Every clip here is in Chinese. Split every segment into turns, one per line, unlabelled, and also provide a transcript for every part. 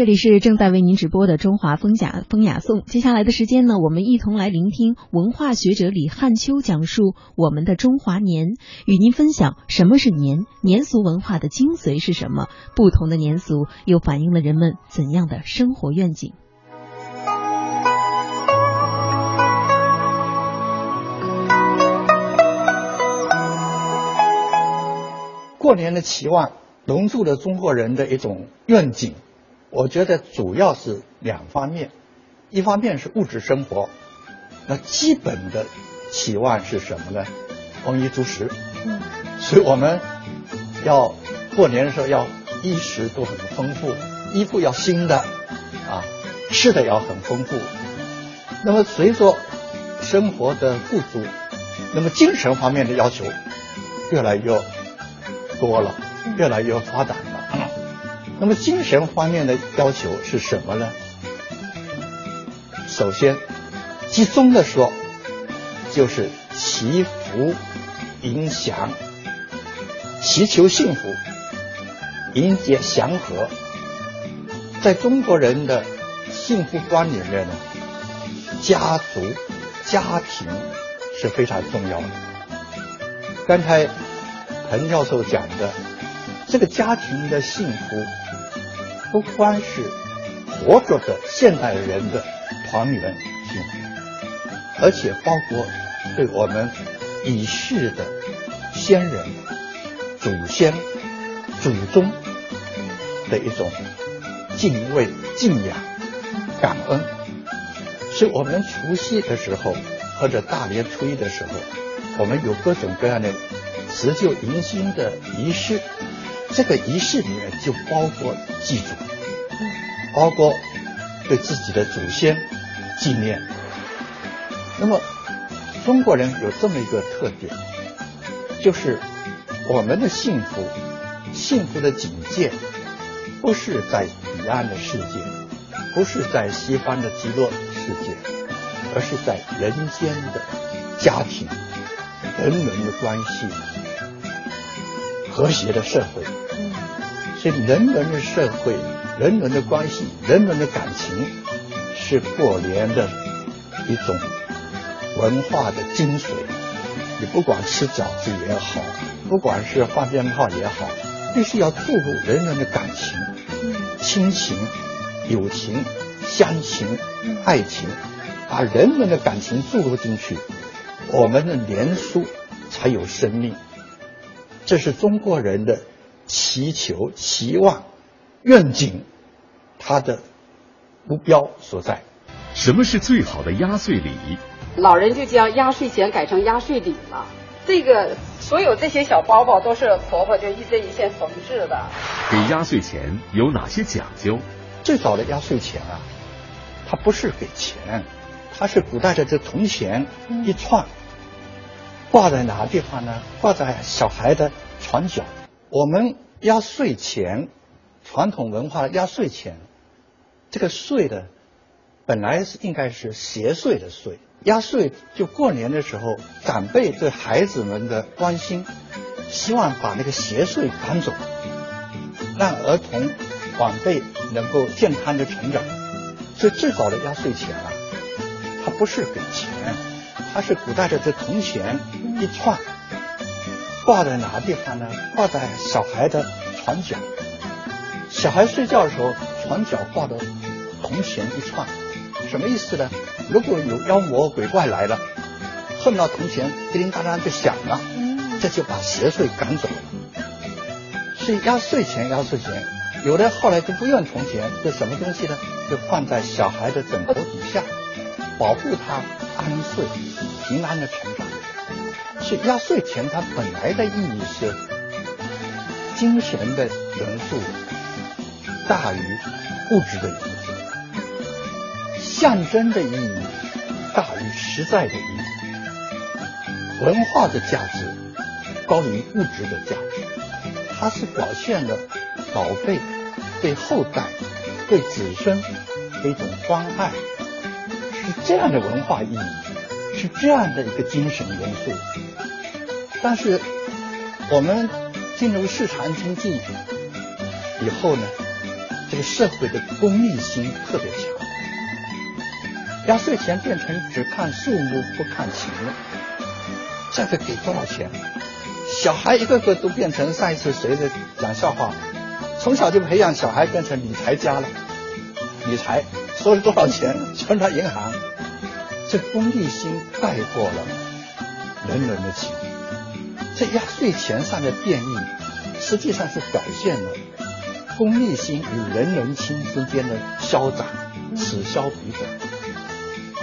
这里是正在为您直播的中华风雅风雅颂。接下来的时间呢，我们一同来聆听文化学者李汉秋讲述我们的中华年，与您分享什么是年，年俗文化的精髓是什么，不同的年俗又反映了人们怎样的生活愿景。
过年的期望，融入了中国人的一种愿景。我觉得主要是两方面，一方面是物质生活，那基本的期望是什么呢？丰衣足食。嗯。所以我们要过年的时候要衣食都很丰富，衣服要新的，啊，吃的要很丰富。那么随着生活的富足，那么精神方面的要求越来越多了，越来越发达了。那么精神方面的要求是什么呢？首先，集中的说，就是祈福、迎祥、祈求幸福、迎接祥和。在中国人的幸福观里面呢，家族、家庭是非常重要的。刚才彭教授讲的，这个家庭的幸福。不光是活着的现代人的团圆幸福，而且包括对我们已逝的先人、祖先、祖宗的一种敬畏、敬仰、感恩。所以我们除夕的时候或者大年初一的时候，我们有各种各样的辞旧迎新的仪式。这个仪式里面就包括祭祖，包括对自己的祖先纪念。那么中国人有这么一个特点，就是我们的幸福、幸福的境界，不是在彼岸的世界，不是在西方的极乐世界，而是在人间的家庭、人伦的关系、和谐的社会。所以，人伦的社会、人伦的关系、人伦的感情，是过年的一种文化的精髓。你不管吃饺子也好，不管是放鞭炮也好，必须要注入人伦的感情、亲情、友情、乡情、爱情，把人伦的感情注入进去，我们的年俗才有生命。这是中国人的。祈求、期望、愿景，他的目标所在。
什么是最好的压岁礼？
老人就将压岁钱改成压岁礼了。这个所有这些小包包都是婆婆就一针一线缝制的。
给压岁钱有哪些讲究？
最早的压岁钱啊，它不是给钱，它是古代的这铜钱一串，挂在哪个地方呢？挂在小孩的床角。我们压岁钱，传统文化压岁钱，这个岁的本来是应该是邪岁的岁，压岁就过年的时候，长辈对孩子们的关心，希望把那个邪岁赶走，让儿童晚辈能够健康的成长。所以最早的压岁钱啊，它不是给钱，它是古代的这铜钱一串。挂在哪个地方呢？挂在小孩的床角。小孩睡觉的时候，床角挂的铜钱一串，什么意思呢？如果有妖魔鬼怪来了，碰到铜钱叮叮当当就响了，这就把邪祟赶走了。是压岁钱，压岁钱，有的后来就不用铜钱，就什么东西呢？就放在小孩的枕头底下，保护他安睡，平安的成长。是压岁钱，它本来的意义是精神的元素大于物质的元素，象征的意义大于实在的意义，文化的价值高于物质的价值，它是表现了老辈对后代、对子孙的一种关爱，是这样的文化意义，是这样的一个精神元素。但是我们进入市场经济以后呢，这个社会的功利心特别强。压岁钱变成只看数目不看情了，这个给多少钱？小孩一个个都变成上一次谁的讲笑话，从小就培养小孩变成理财家了，理财收了多少钱存到银行，这功利心盖过了人人的情。这压岁钱上的变异，实际上是表现了功利心与人人心之间的消长，此消彼长。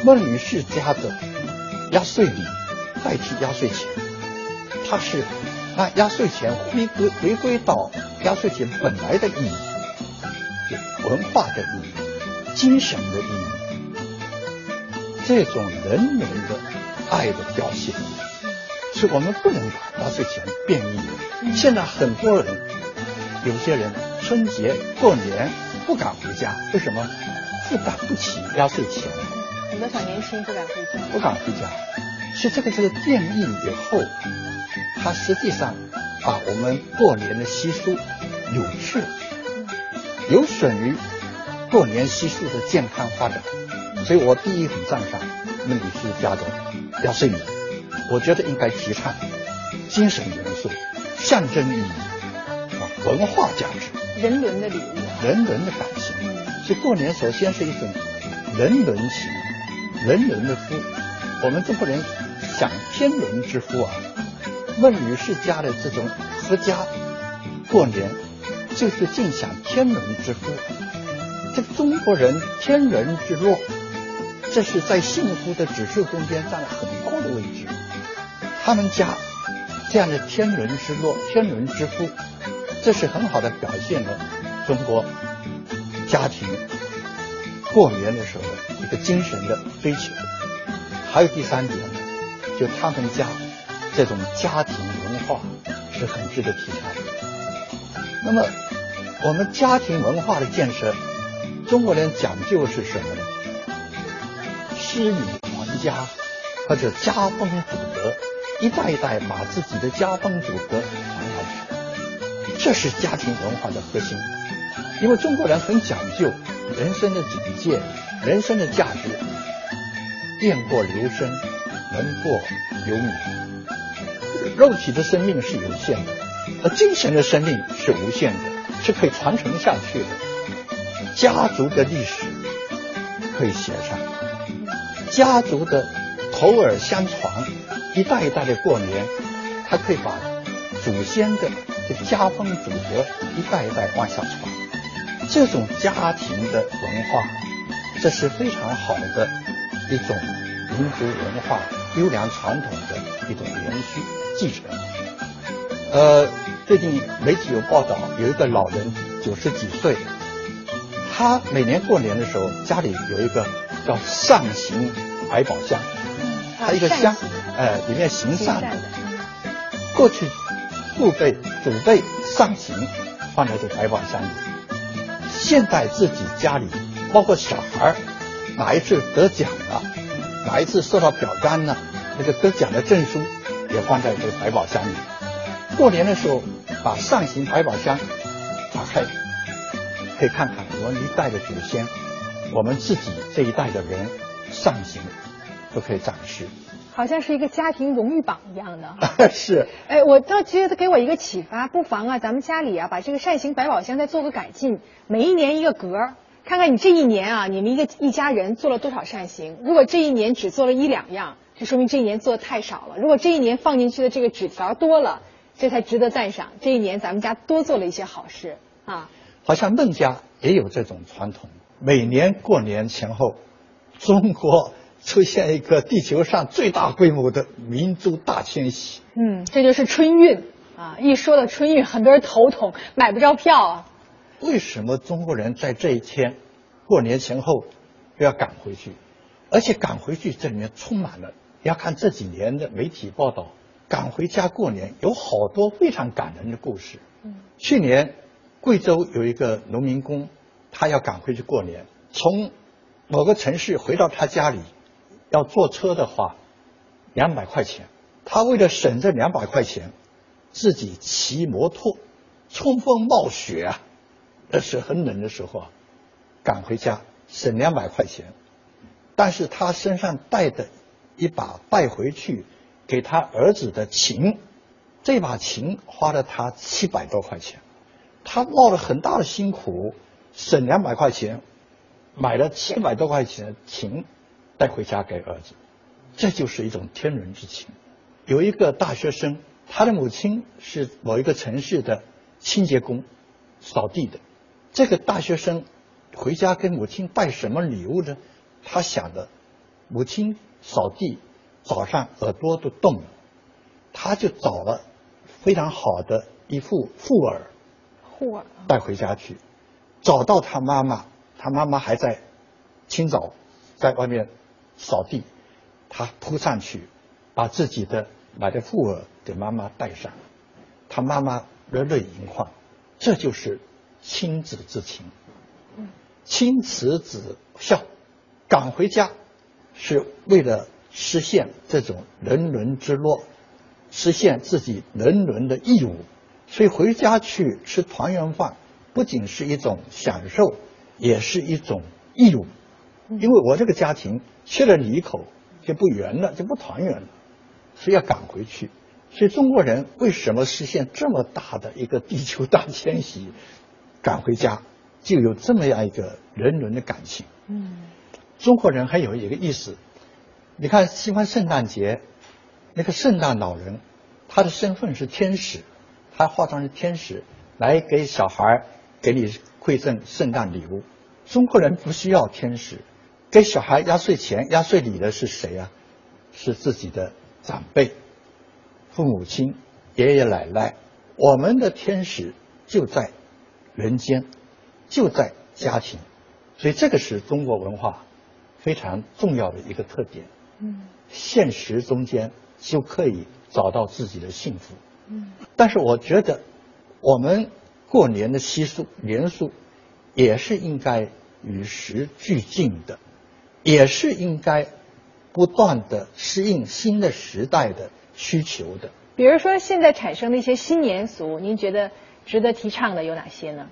孟女士家的压岁礼代替压岁钱，它是让压岁钱回归回归到压岁钱本来的意义，文化的意义、精神的意义，这种人人的爱的表现，是我们不能把压岁钱变异。现在很多人，有些人春节过年不敢回家，为什么？负担不起压岁钱。
很多小年轻不敢回家，
不敢回家，是这个这个变异以后，它实际上把我们过年的习俗扭曲了，有损于过年习俗的健康发展。所以我第一很赞赏孟女士家的压岁礼，我觉得应该提倡精神元素、象征意义啊、文化价值、
人伦的礼物、
人伦的感情。所以过年首先是一种人伦情。人伦的夫，我们中国人享天伦之福啊。孟女士家的这种阖家过年，就是尽享天伦之福。这个中国人天伦之乐，这是在幸福的指数中间占了很高的位置。他们家这样的天伦之乐、天伦之福，这是很好的表现了中国家庭。过年的时候一个精神的追求，还有第三点，就他们家这种家庭文化是很值得提倡的。那么我们家庭文化的建设，中国人讲究是什么呢？师礼传家，或者家风祖德，一代一代把自己的家风祖德传下去，这是家庭文化的核心。因为中国人很讲究。人生的境界，人生的价值，雁过留声，人过留名。肉体的生命是有限的，而精神的生命是无限的，是可以传承下去的。家族的历史可以写上，家族的口耳相传，一代一代的过年，他可以把祖先的家风祖德一代一代往下传。这种家庭的文化，这是非常好的一种民族文化优良传统的一种延续继承。呃，最近媒体有报道，有一个老人九十几岁，他每年过年的时候，家里有一个叫上行百宝箱，他一个箱，呃，里面行善的。过去父辈祖辈上行放在这百宝箱里。现在自己家里，包括小孩哪一次得奖了，哪一次受到表彰了，那个得奖的证书也放在这个百宝箱里。过年的时候，把上行百宝箱打开，可以看看我们一代的祖先，我们自己这一代的人上行都可以展示。
好像是一个家庭荣誉榜一样的，
是。
哎，我倒觉得给我一个启发，不妨啊，咱们家里啊，把这个扇形百宝箱再做个改进，每一年一个格儿，看看你这一年啊，你们一个一家人做了多少扇形。如果这一年只做了一两样，就说明这一年做的太少了。如果这一年放进去的这个纸条多了，这才值得赞赏。这一年咱们家多做了一些好事啊。
好像孟家也有这种传统，每年过年前后，中国。出现一个地球上最大规模的民族大迁徙。
嗯，这就是春运啊！一说到春运，很多人头痛，买不着票啊。
为什么中国人在这一天过年前后都要赶回去？而且赶回去这里面充满了，要看这几年的媒体报道，赶回家过年有好多非常感人的故事。嗯，去年贵州有一个农民工，他要赶回去过年，从某个城市回到他家里。要坐车的话，两百块钱。他为了省这两百块钱，自己骑摩托，冲锋冒雪啊，那是很冷的时候啊，赶回家省两百块钱，但是他身上带的一把带回去给他儿子的琴，这把琴花了他七百多块钱，他冒了很大的辛苦，省两百块钱，买了七百多块钱的琴带回家给儿子，这就是一种天伦之情。有一个大学生，他的母亲是某一个城市的清洁工，扫地的。这个大学生回家给母亲带什么礼物呢？他想的，母亲扫地早上耳朵都冻了，他就找了非常好的一副护耳，
护耳
带回家去，找到他妈妈，他妈妈还在清早在外面扫地，他扑上去，把自己的买的护耳给妈妈戴上，他妈妈热泪盈眶，这就是亲子之情。亲慈子孝，赶回家是为了实现这种人伦之乐，实现自己人伦的义务。所以回家去吃团圆饭，不仅是一种享受，也是一种义务。因为我这个家庭缺了你一口就不圆了，就不团圆了，所以要赶回去。所以中国人为什么实现这么大的一个地球大迁徙，赶回家？就有这么样一个人伦的感情。
嗯，
中国人还有一个意思，你看西方圣诞节，那个圣诞老人，他的身份是天使，他化妆是天使来给小孩给你馈赠圣诞礼物。中国人不需要天使，给小孩压岁钱、压岁礼的是谁呀、是自己的长辈、父母亲、爷爷奶奶。我们的天使就在人间。就在家庭，所以这个是中国文化非常重要的一个特点。
嗯，
现实中间就可以找到自己的幸福。
嗯，
但是我觉得我们过年的习俗年俗也是应该与时俱进的，也是应该不断的适应新的时代的需求的。
比如说现在产生的一些新年俗，您觉得值得提倡的有哪些呢？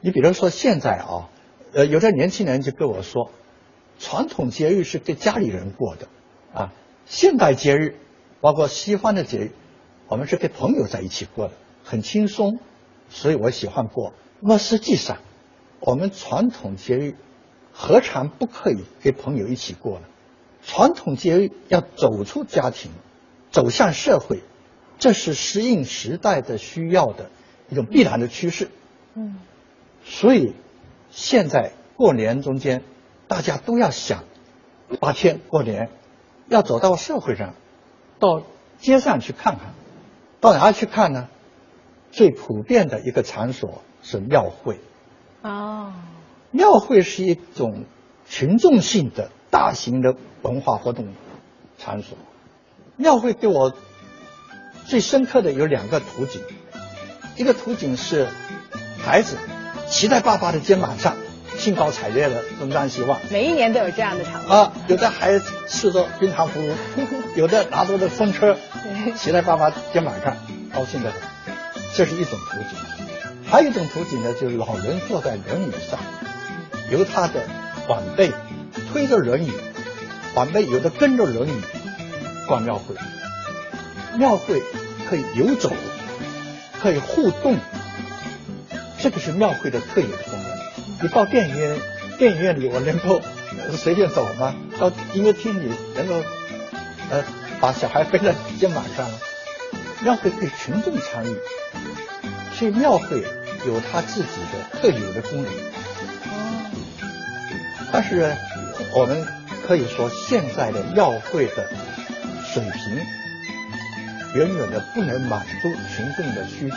你比如说现在啊，呃，有的年轻人就跟我说，传统节日是给家里人过的，啊，现代节日，包括西方的节日，我们是跟朋友在一起过的，很轻松，所以我喜欢过。那么实际上，我们传统节日何尝不可以跟朋友一起过呢？传统节日要走出家庭，走向社会，这是适应时代的需要的一种必然的趋势。
嗯。
所以，现在过年中间，大家都要想，八天过年，要走到社会上，到街上去看看，到哪去看呢？最普遍的一个场所是庙会。
哦，
庙会是一种群众性的大型的文化活动场所。庙会给我最深刻的有两个图景，一个图景是孩子。骑在爸爸的肩膀上，兴高采烈的东张西望。
每一年都有这样的场面
啊，有的孩子吃着冰糖葫芦，有的拿着的风车，骑在爸爸肩膀上，高兴的很。这是一种图景，还有一种图景呢，就是老人坐在轮椅上，由他的晚辈推着轮椅，晚辈有的跟着轮椅逛庙会。庙会可以游走，可以互动。这个是庙会的特有的功能。你到电影院，电影院里我能够随便走吗？到音乐厅里能够呃把小孩背在肩膀上？庙会可以群众参与，所以庙会有它自己的特有的功能。但是我们可以说，现在的庙会的水平远远的不能满足群众的需求。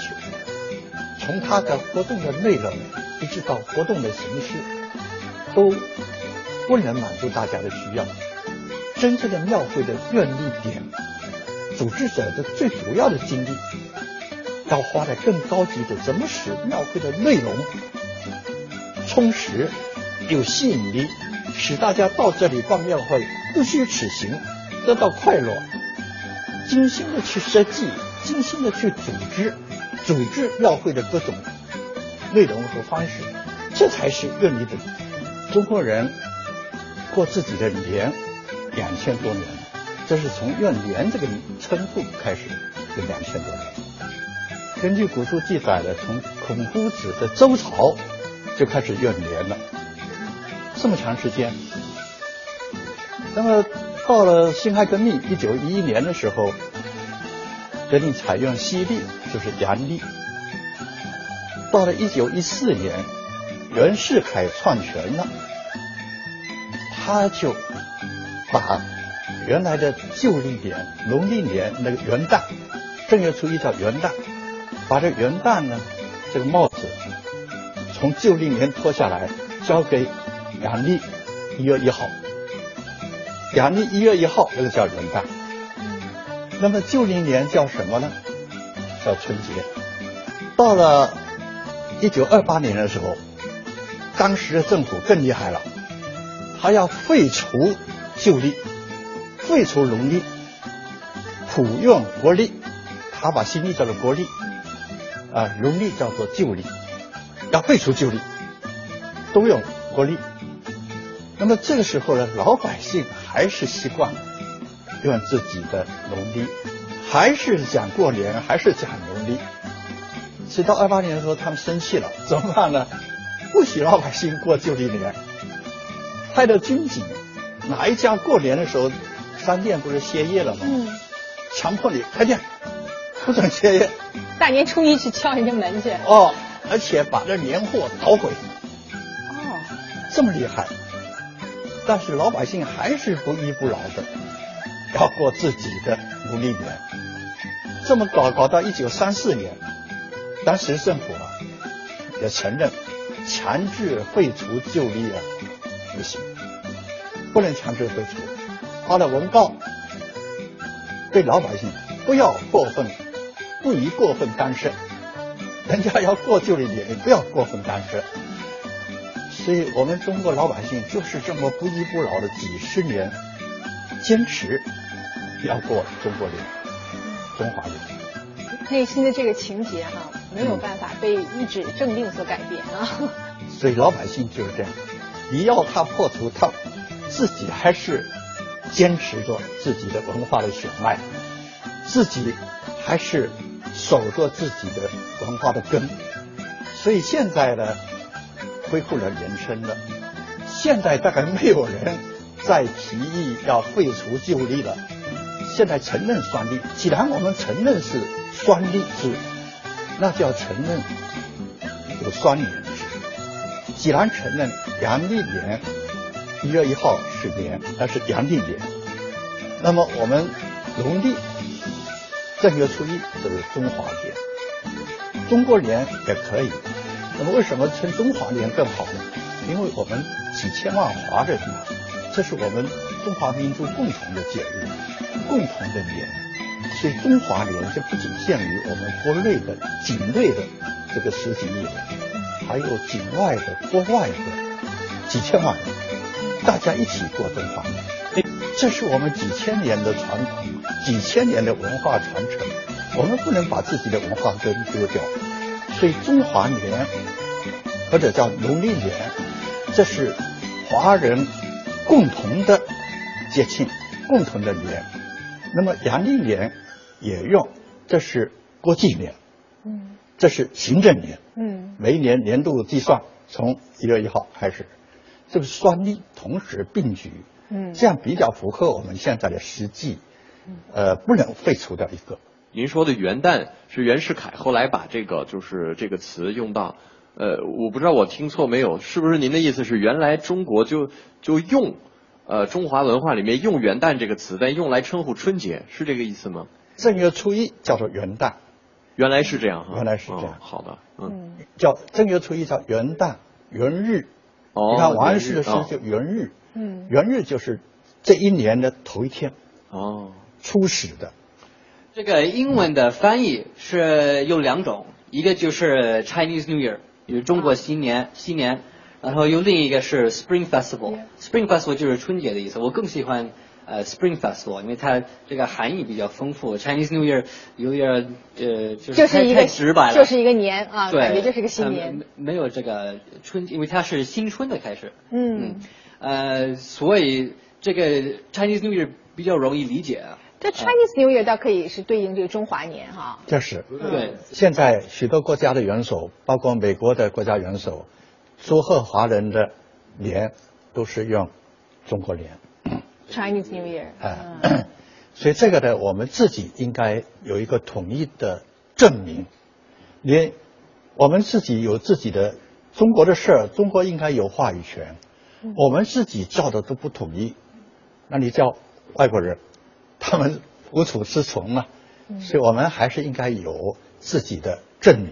从它的活动的内容，一直到活动的形式，都不能满足大家的需要。真正的庙会的愿力点，组织者的最主要的精力，要花在更高级的，怎么使庙会的内容充实、有吸引力，使大家到这里逛庙会不虚此行，得到快乐。精心的去设计，精心的去组织。组织庙会的各种内容和方式，这才是闰历的。中国人过自己的年两千多年了，这是从闰年这个称呼开始，就两千多年。根据古书记载的，从孔夫子的周朝就开始用年了，这么长时间。那么到了辛亥革命一九一一年的时候，决定采用西历，就是阳历。到了一九一四年，袁世凯篡权了，他就把原来的旧历年、农历年那个元旦，正月初一叫元旦。把这元旦呢，这个帽子从旧历年脱下来，交给阳历一月一号。阳历一月一号，这个叫元旦。那么旧历年叫什么呢？叫春节。到了一九二八年的时候，当时的政府更厉害了，他要废除旧历，废除农历，普用国历。他把新历叫做国历。啊，农历叫做旧历，要废除旧历，都用国历。那么这个时候呢，老百姓还是习惯用自己的农历，还是讲过年，还是讲农历。直到二八年的时候，他们生气了，怎么办呢？不许老百姓过旧历年，派了军警，哪一家过年的时候商店不是歇业了吗？嗯，强迫你开店，不准歇业。
大年初一去敲人家门去
哦，而且把这年货捣毁哦，这么厉害，但是老百姓还是不依不饶的，要过自己的努力年，这么搞搞到一九三四年，当时政府啊也承认强制废除旧历啊不行，不能强制废除，发了文告，对老百姓不要过分。不宜过分干涉，人家要过旧历年，你不要过分干涉。所以我们中国老百姓就是这么不依不饶的几十年，坚持要过中国年、中华年。
内心的这个情节哈，没有办法被一纸政令所改变啊。
所以老百姓就是这样，你要他破除，他自己还是坚持着自己的文化的血脉，自己还是。守着自己的文化的根，所以现在呢，恢复了年称了。现在大概没有人再提议要废除旧历了。现在承认双历，既然我们承认是双历制，那就要承认有双年制。既然承认阳历年一月一号是年，那是阳历年，那么我们农历。正月初一就是中华年，中国年也可以。那么为什么称中华年更好呢？因为我们几千万华人，这是我们中华民族共同的节日，共同的年。所以中华年就不仅限于我们国内的境内的这个十几亿人，还有境外的、国外的几千万人，大家一起过中华年。这是我们几千年的传统，几千年的文化传承，我们不能把自己的文化根丢掉。所以中华年或者叫农历年，这是华人共同的节庆，共同的年。那么阳历年也用，这是国际年，嗯，这是行政年，嗯，每一年年度计算从一月一号开始，这个双历同时并举。嗯，这样比较符合我们现在的实际，呃，不能废除掉一个。
您说的元旦是袁世凯后来把这个就是这个词用到，呃，我不知道我听错没有，是不是您的意思是原来中国就就用，呃，中华文化里面用元旦这个词，但用来称呼春节，是这个意思吗？
正月初一叫做元旦，
原来是这样哈，
原来是这样。
好的，嗯，
叫正月初一叫元旦元日，哦，你看王安石的诗就元日。嗯，元日就是这一年的头一天哦，初始的。
这个英文的翻译是有两种，一个就是 Chinese New Year，就是中国新年，新年，然后有另一个是 Spring Festival，Spring Festival 就是春节的意思。我更喜欢呃 Spring Festival，因为它这个含义比较丰富。Chinese New Year 有点呃就是太
就是
太直白了，
就是一个年啊，
对，
感觉就是个新
呃
年。
没没有这个春，因为它是新春的开始。
嗯，
呃，所以这个 Chinese New Year 比较容易理解啊。
这 Chinese New Year 倒可以是对应这个中华年哈。
这是
对，
现在许多国家的元首，包括美国的国家元首，祝贺华人的年都是用中国年。
Chinese New Year，
啊
嗯，
所以这个呢，我们自己应该有一个统一的证明。连我们自己有自己的中国的事儿，中国应该有话语权。我们自己叫的都不统一，那你叫外国人，他们无处适从啊。所以我们还是应该有自己的证明。